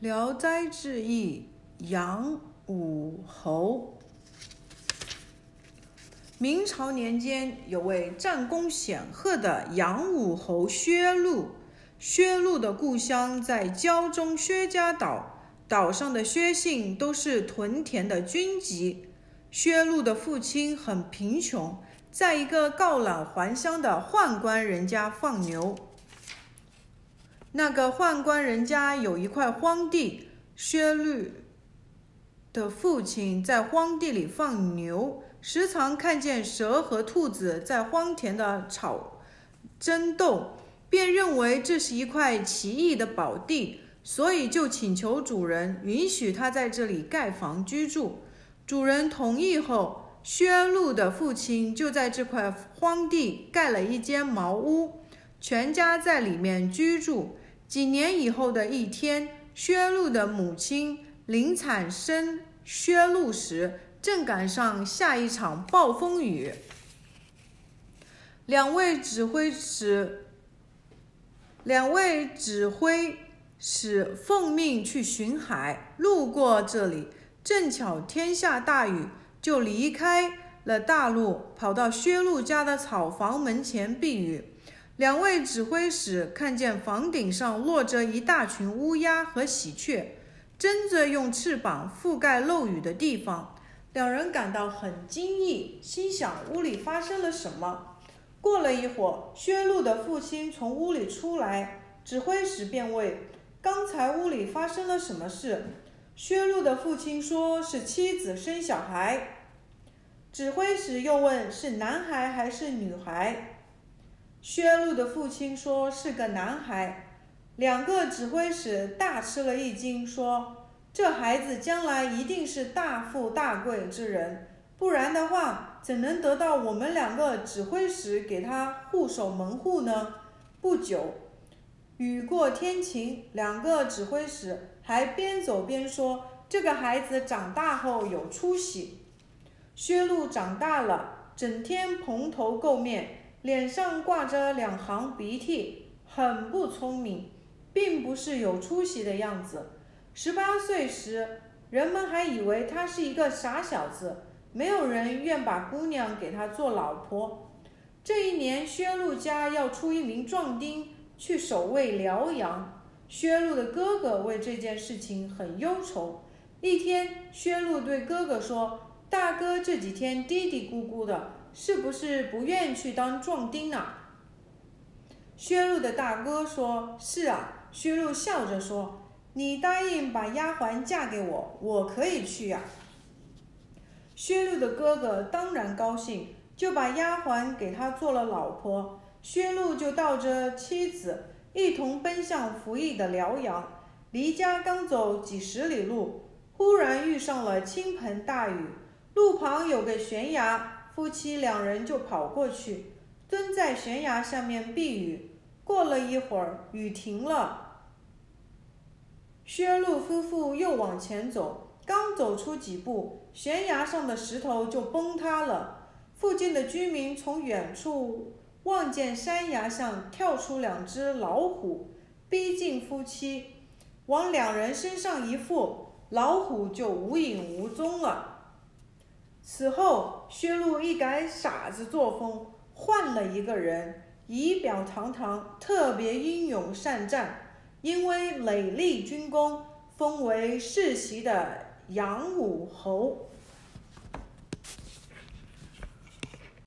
聊斋志异·杨武侯。明朝年间，有位战功显赫的杨武侯薛禄。薛禄的故乡在胶中薛家岛，岛上的薛姓都是屯田的军籍。薛禄的父亲很贫穷，在一个告老还乡的宦官人家放牛。那个宦官人家有一块荒地，薛律的父亲在荒地里放牛，时常看见蛇和兔子在荒田的草争斗，便认为这是一块奇异的宝地，所以就请求主人允许他在这里盖房居住。主人同意后，薛禄的父亲就在这块荒地盖了一间茅屋，全家在里面居住。几年以后的一天，薛禄的母亲临产生薛禄时，正赶上下一场暴风雨。两位指挥使，两位指挥使奉命去巡海，路过这里，正巧天下大雨，就离开了大路，跑到薛禄家的草房门前避雨。两位指挥使看见房顶上落着一大群乌鸦和喜鹊，争着用翅膀覆盖漏雨的地方。两人感到很惊异，心想屋里发生了什么。过了一会儿，薛禄的父亲从屋里出来，指挥使便问：“刚才屋里发生了什么事？”薛禄的父亲说：“是妻子生小孩。”指挥使又问：“是男孩还是女孩？”薛禄的父亲说是个男孩，两个指挥使大吃了一惊，说这孩子将来一定是大富大贵之人，不然的话怎能得到我们两个指挥使给他护守门户呢？不久，雨过天晴，两个指挥使还边走边说这个孩子长大后有出息。薛禄长大了，整天蓬头垢面。脸上挂着两行鼻涕，很不聪明，并不是有出息的样子。十八岁时，人们还以为他是一个傻小子，没有人愿把姑娘给他做老婆。这一年，薛禄家要出一名壮丁去守卫辽阳，薛禄的哥哥为这件事情很忧愁。一天，薛禄对哥哥说：“大哥这几天嘀嘀咕咕的。”是不是不愿去当壮丁呢？薛禄的大哥说：“是啊。”薛禄笑着说：“你答应把丫鬟嫁给我，我可以去呀。”薛禄的哥哥当然高兴，就把丫鬟给他做了老婆。薛禄就带着妻子一同奔向服役的辽阳。离家刚走几十里路，忽然遇上了倾盆大雨，路旁有个悬崖。夫妻两人就跑过去，蹲在悬崖下面避雨。过了一会儿，雨停了。薛禄夫妇又往前走，刚走出几步，悬崖上的石头就崩塌了。附近的居民从远处望见山崖上跳出两只老虎，逼近夫妻，往两人身上一附，老虎就无影无踪了。此后，薛禄一改傻子作风，换了一个人，仪表堂堂，特别英勇善战，因为累立军功，封为世袭的杨武侯。